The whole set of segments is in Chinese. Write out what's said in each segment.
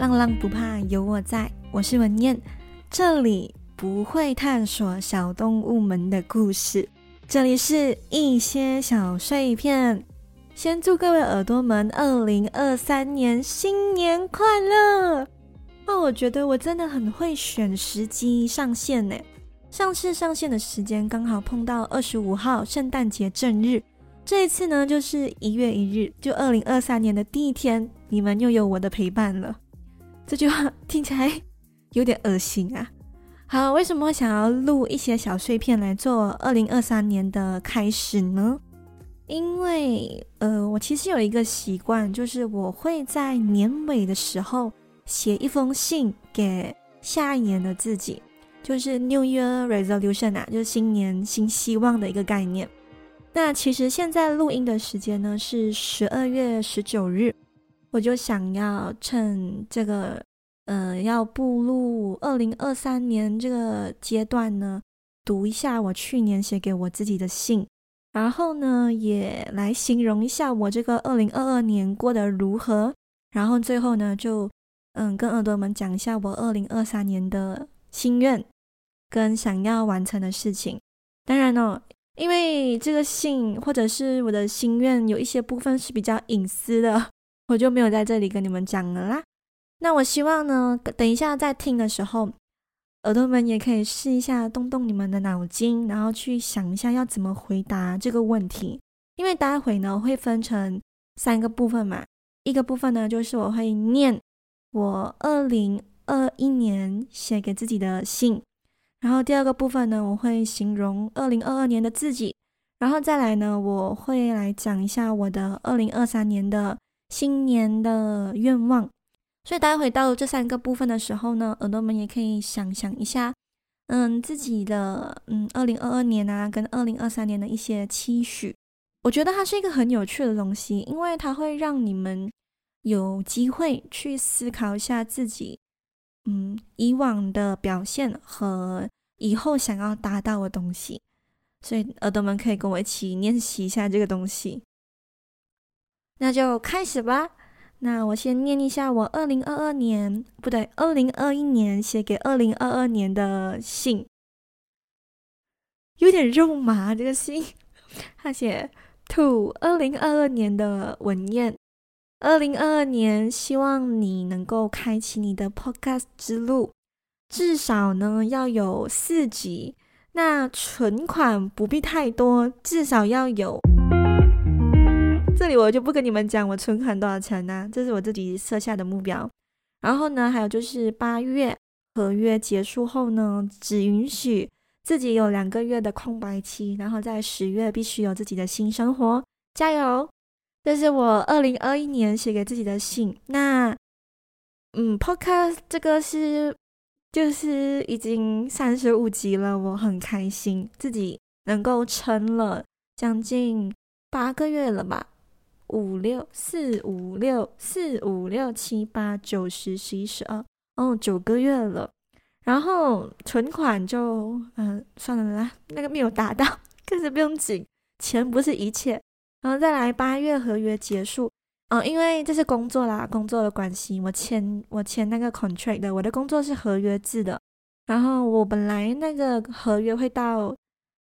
浪浪不怕有我在，我是文燕，这里不会探索小动物们的故事，这里是一些小碎片。先祝各位耳朵们二零二三年新年快乐！哦，我觉得我真的很会选时机上线呢。上次上线的时间刚好碰到二十五号圣诞节正日。这一次呢，就是一月一日，就二零二三年的第一天，你们又有我的陪伴了。这句话听起来有点恶心啊。好，为什么想要录一些小碎片来做二零二三年的开始呢？因为呃，我其实有一个习惯，就是我会在年尾的时候写一封信给下一年的自己，就是 New Year Resolution 啊，就是新年新希望的一个概念。那其实现在录音的时间呢是十二月十九日，我就想要趁这个呃要步入二零二三年这个阶段呢，读一下我去年写给我自己的信，然后呢也来形容一下我这个二零二二年过得如何，然后最后呢就嗯跟耳朵们讲一下我二零二三年的心愿跟想要完成的事情，当然呢。因为这个信或者是我的心愿有一些部分是比较隐私的，我就没有在这里跟你们讲了啦。那我希望呢，等一下在听的时候，耳朵们也可以试一下动动你们的脑筋，然后去想一下要怎么回答这个问题。因为待会呢会分成三个部分嘛，一个部分呢就是我会念我二零二一年写给自己的信。然后第二个部分呢，我会形容二零二二年的自己，然后再来呢，我会来讲一下我的二零二三年的新年的愿望。所以待会到这三个部分的时候呢，耳朵们也可以想想一下，嗯，自己的嗯二零二二年啊，跟二零二三年的一些期许。我觉得它是一个很有趣的东西，因为它会让你们有机会去思考一下自己。嗯，以往的表现和以后想要达到的东西，所以耳朵们可以跟我一起练习一下这个东西。那就开始吧。那我先念一下我二零二二年，不对，二零二一年写给二零二二年的信，有点肉麻。这个信，他写 to 二零二二年的文燕。二零二二年，希望你能够开启你的 Podcast 之路，至少呢要有四集。那存款不必太多，至少要有。这里我就不跟你们讲我存款多少钱呢，这是我自己设下的目标。然后呢，还有就是八月合约结束后呢，只允许自己有两个月的空白期，然后在十月必须有自己的新生活。加油！这是我二零二一年写给自己的信。那，嗯，Podcast 这个是就是已经三十五集了，我很开心自己能够撑了将近八个月了吧，五六四五六四五六七八九十十一十二，哦，九个月了。然后存款就嗯算了啦，那个没有达到，可是不用紧，钱不是一切。然后再来八月合约结束，嗯，因为这是工作啦，工作的关系，我签我签那个 contract 的，我的工作是合约制的。然后我本来那个合约会到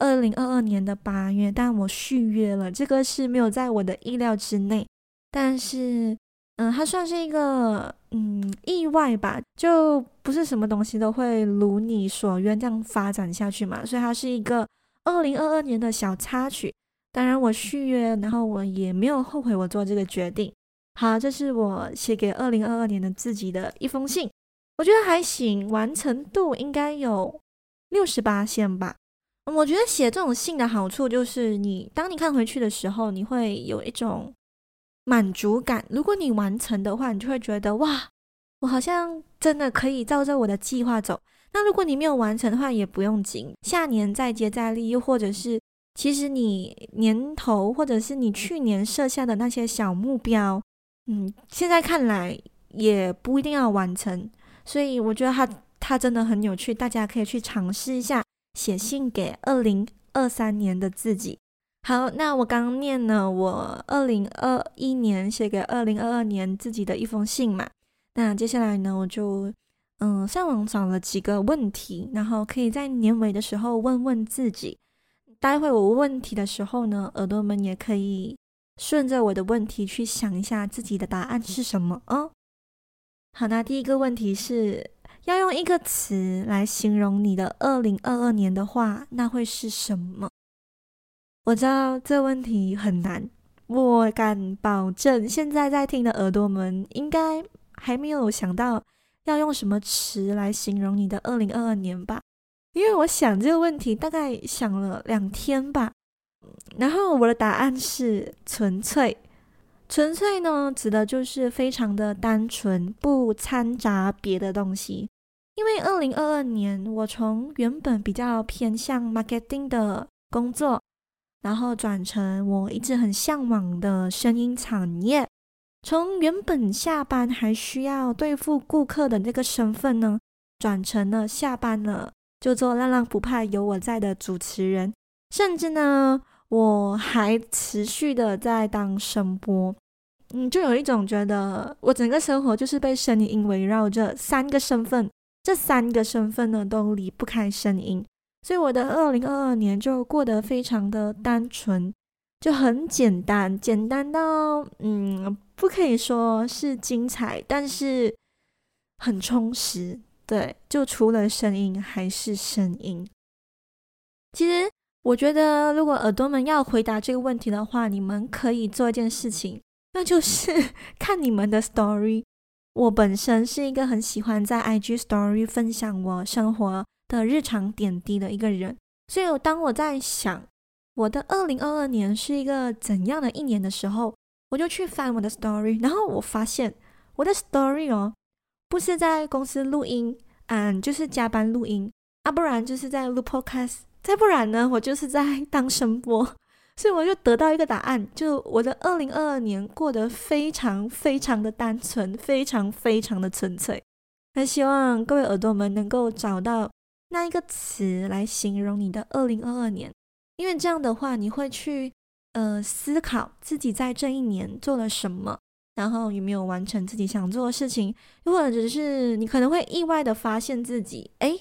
二零二二年的八月，但我续约了，这个是没有在我的意料之内。但是，嗯，它算是一个嗯意外吧，就不是什么东西都会如你所愿这样发展下去嘛，所以它是一个二零二二年的小插曲。当然，我续约，然后我也没有后悔我做这个决定。好，这是我写给二零二二年的自己的一封信，我觉得还行，完成度应该有六十八线吧。我觉得写这种信的好处就是你，当你看回去的时候，你会有一种满足感。如果你完成的话，你就会觉得哇，我好像真的可以照着我的计划走。那如果你没有完成的话，也不用紧，下年再接再厉，又或者是。其实你年头或者是你去年设下的那些小目标，嗯，现在看来也不一定要完成，所以我觉得它它真的很有趣，大家可以去尝试一下写信给二零二三年的自己。好，那我刚念了我二零二一年写给二零二二年自己的一封信嘛，那接下来呢，我就嗯上网找了几个问题，然后可以在年尾的时候问问自己。待会我问问题的时候呢，耳朵们也可以顺着我的问题去想一下自己的答案是什么哦。好，那第一个问题是要用一个词来形容你的二零二二年的话，那会是什么？我知道这问题很难，我敢保证现在在听的耳朵们应该还没有想到要用什么词来形容你的二零二二年吧？因为我想这个问题大概想了两天吧，然后我的答案是纯粹。纯粹呢，指的就是非常的单纯，不掺杂别的东西。因为二零二二年，我从原本比较偏向 marketing 的工作，然后转成我一直很向往的声音产业。从原本下班还需要对付顾客的那个身份呢，转成了下班了就做浪浪不怕有我在的主持人，甚至呢。我还持续的在当声播，嗯，就有一种觉得我整个生活就是被声音围绕着，三个身份，这三个身份呢都离不开声音，所以我的二零二二年就过得非常的单纯，就很简单，简单到嗯，不可以说是精彩，但是很充实，对，就除了声音还是声音，其实。我觉得，如果耳朵们要回答这个问题的话，你们可以做一件事情，那就是 看你们的 story。我本身是一个很喜欢在 IG story 分享我生活的日常点滴的一个人，所以当我在想我的二零二二年是一个怎样的一年的时候，我就去翻我的 story，然后我发现我的 story 哦，不是在公司录音，嗯，就是加班录音，啊，不然就是在录 podcast。再不然呢，我就是在当声播，所以我就得到一个答案，就我的二零二二年过得非常非常的单纯，非常非常的纯粹。那希望各位耳朵们能够找到那一个词来形容你的二零二二年，因为这样的话，你会去呃思考自己在这一年做了什么，然后有没有完成自己想做的事情，又或者只是你可能会意外的发现自己，诶。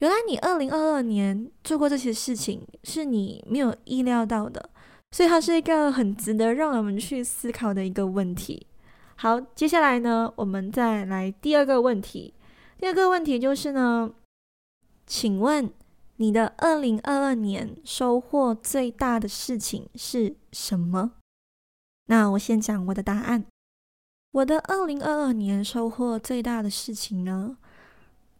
原来你二零二二年做过这些事情，是你没有意料到的，所以它是一个很值得让我们去思考的一个问题。好，接下来呢，我们再来第二个问题。第二个问题就是呢，请问你的二零二二年收获最大的事情是什么？那我先讲我的答案。我的二零二二年收获最大的事情呢，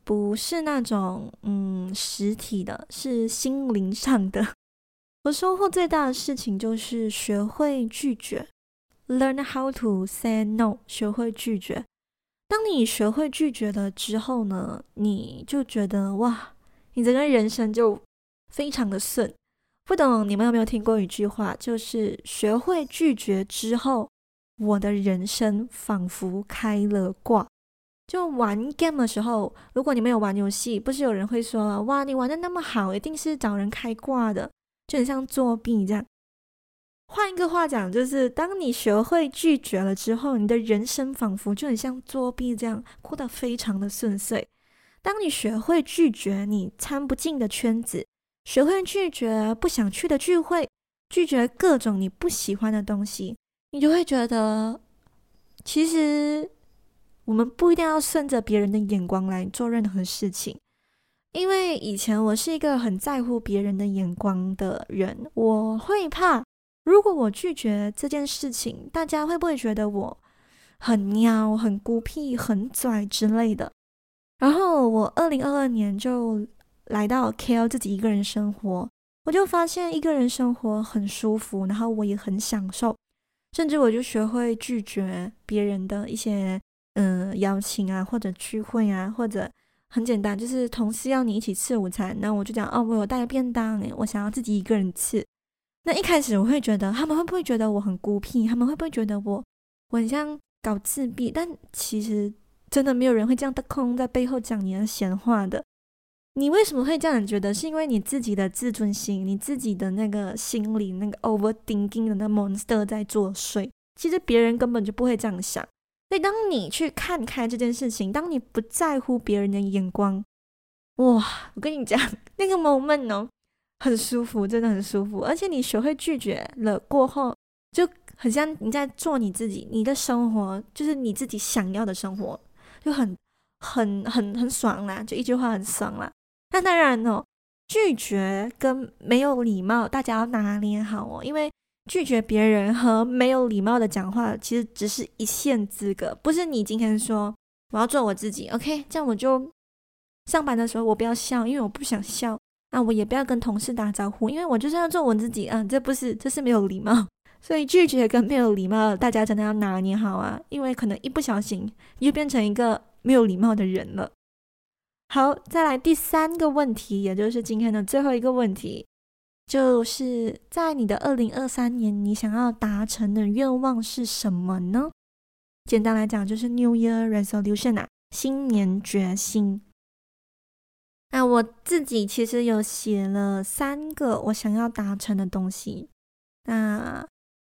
不是那种嗯实体的，是心灵上的。我收获最大的事情就是学会拒绝，learn how to say no，学会拒绝。当你学会拒绝了之后呢，你就觉得哇，你整个人生就非常的顺。不懂你们有没有听过一句话，就是学会拒绝之后，我的人生仿佛开了挂。就玩 game 的时候，如果你没有玩游戏，不是有人会说：“哇，你玩的那么好，一定是找人开挂的，就很像作弊这样。”换一个话讲，就是当你学会拒绝了之后，你的人生仿佛就很像作弊这样，过得非常的顺遂。当你学会拒绝你参不进的圈子，学会拒绝不想去的聚会，拒绝各种你不喜欢的东西，你就会觉得，其实。我们不一定要顺着别人的眼光来做任何事情，因为以前我是一个很在乎别人的眼光的人，我会怕，如果我拒绝这件事情，大家会不会觉得我很喵、很孤僻、很拽之类的？然后我二零二二年就来到 KL 自己一个人生活，我就发现一个人生活很舒服，然后我也很享受，甚至我就学会拒绝别人的一些。嗯，邀请啊，或者聚会啊，或者很简单，就是同事要你一起吃午餐，那我就讲哦，我有带便当，诶，我想要自己一个人吃。那一开始我会觉得他们会不会觉得我很孤僻？他们会不会觉得我我很像搞自闭？但其实真的没有人会这样的空在背后讲你的闲话的。你为什么会这样觉得？是因为你自己的自尊心，你自己的那个心里那个 overthinking 的那 monster 在作祟。其实别人根本就不会这样想。所以，当你去看开这件事情，当你不在乎别人的眼光，哇！我跟你讲，那个 moment 哦，很舒服，真的很舒服。而且你学会拒绝了过后，就很像你在做你自己，你的生活就是你自己想要的生活，就很、很、很、很爽啦！就一句话，很爽啦。那当然哦，拒绝跟没有礼貌，大家要拿捏好哦，因为。拒绝别人和没有礼貌的讲话，其实只是一线之隔。不是你今天说我要做我自己，OK，这样我就上班的时候我不要笑，因为我不想笑。那我也不要跟同事打招呼，因为我就是要做我自己啊。这不是，这是没有礼貌。所以拒绝跟没有礼貌，大家真的要拿捏好啊，因为可能一不小心你就变成一个没有礼貌的人了。好，再来第三个问题，也就是今天的最后一个问题。就是在你的二零二三年，你想要达成的愿望是什么呢？简单来讲，就是 New Year Resolution 啊，新年决心。那我自己其实有写了三个我想要达成的东西。那，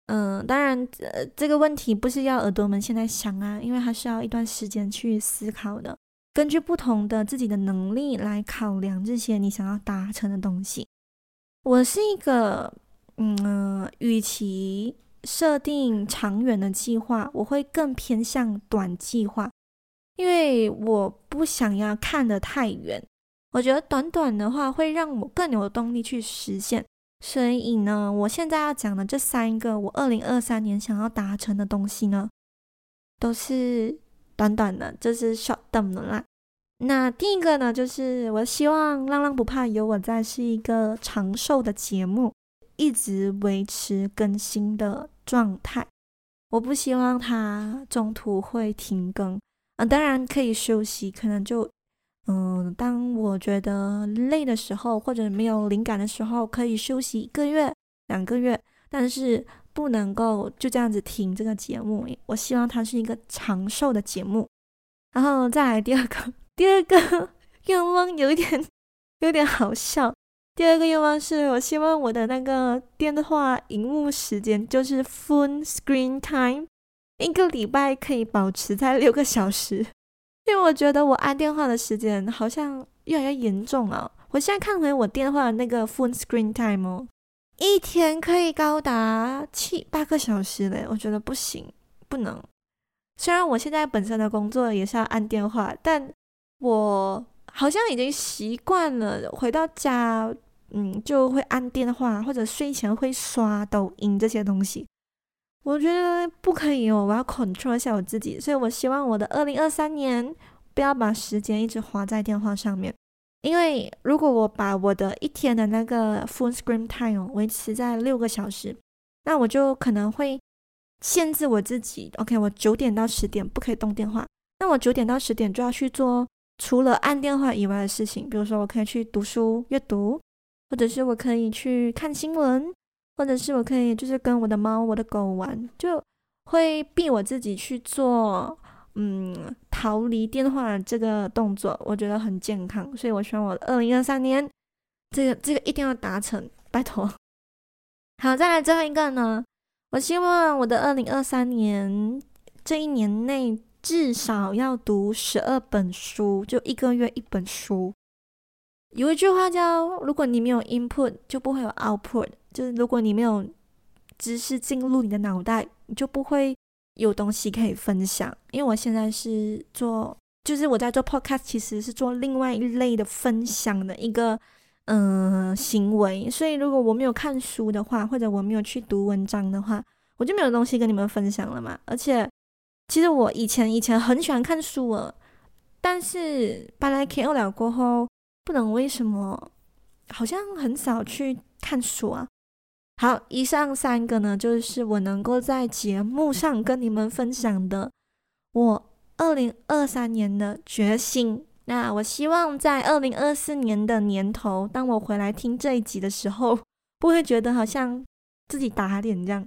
嗯、当然，呃，这个问题不是要耳朵们现在想啊，因为还需要一段时间去思考的。根据不同的自己的能力来考量这些你想要达成的东西。我是一个，嗯，与其设定长远的计划，我会更偏向短计划，因为我不想要看得太远。我觉得短短的话会让我更有动力去实现。所以呢，我现在要讲的这三个我二零二三年想要达成的东西呢，都是短短的，就是 short term 的啦。那第一个呢，就是我希望《浪浪不怕有我在》是一个长寿的节目，一直维持更新的状态。我不希望它中途会停更啊，当然可以休息，可能就嗯，当我觉得累的时候，或者没有灵感的时候，可以休息一个月、两个月，但是不能够就这样子停这个节目。我希望它是一个长寿的节目，然后再来第二个。第二个 愿望有一点 有点好笑。第二个愿望是我希望我的那个电话荧幕时间，就是 phone screen time，一个礼拜可以保持在六个小时。因为我觉得我按电话的时间好像越来越严重啊！我现在看回我电话的那个 phone screen time 哦，一天可以高达七八个小时嘞，我觉得不行，不能。虽然我现在本身的工作也是要按电话，但我好像已经习惯了，回到家，嗯，就会按电话，或者睡前会刷抖音这些东西。我觉得不可以哦，我要 control 一下我自己。所以我希望我的二零二三年不要把时间一直花在电话上面，因为如果我把我的一天的那个 phone screen time 维持在六个小时，那我就可能会限制我自己。OK，我九点到十点不可以动电话，那我九点到十点就要去做。除了按电话以外的事情，比如说我可以去读书阅读，或者是我可以去看新闻，或者是我可以就是跟我的猫、我的狗玩，就会逼我自己去做，嗯，逃离电话这个动作，我觉得很健康，所以我希望我二零二三年这个这个一定要达成，拜托。好，再来最后一个呢，我希望我的二零二三年这一年内。至少要读十二本书，就一个月一本书。有一句话叫：“如果你没有 input，就不会有 output。”就是如果你没有知识进入你的脑袋，你就不会有东西可以分享。因为我现在是做，就是我在做 podcast，其实是做另外一类的分享的一个嗯、行为。所以如果我没有看书的话，或者我没有去读文章的话，我就没有东西跟你们分享了嘛。而且。其实我以前以前很喜欢看书了，但是搬来 KL 了过后，不懂为什么，好像很少去看书啊。好，以上三个呢，就是我能够在节目上跟你们分享的我二零二三年的决心。那我希望在二零二四年的年头，当我回来听这一集的时候，不会觉得好像自己打脸这样。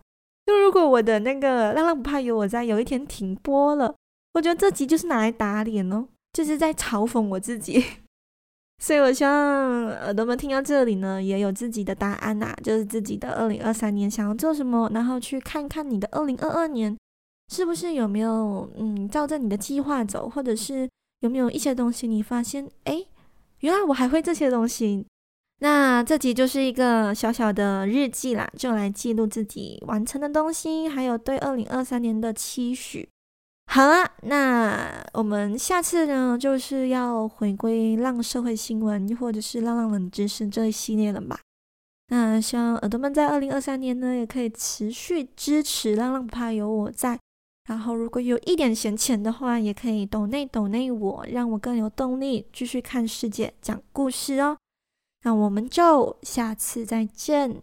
就如果我的那个浪浪不怕有我在，有一天停播了，我觉得这集就是拿来打脸哦，就是在嘲讽我自己。所以我希望耳朵们听到这里呢，也有自己的答案呐、就是自己的二零二三年想要做什么，然后去看看你的二零二二年是不是有没有嗯照着你的计划走，或者是有没有一些东西你发现，哎，原来我还会这些东西。那这集就是一个小小的日记啦，就来记录自己完成的东西，还有对二零二三年的期许。好了，那我们下次呢，就是要回归浪社会新闻，或者是浪浪冷知识这一系列了吧？那希望耳朵们在二零二三年呢，也可以持续支持浪浪不怕有我在。然后如果有一点闲钱的话，也可以抖内抖内我，让我更有动力继续看世界、讲故事哦。那我们就下次再见，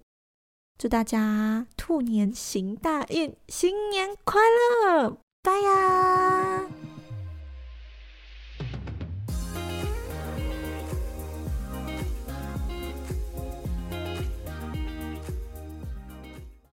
祝大家兔年行大运，新年快乐，拜呀！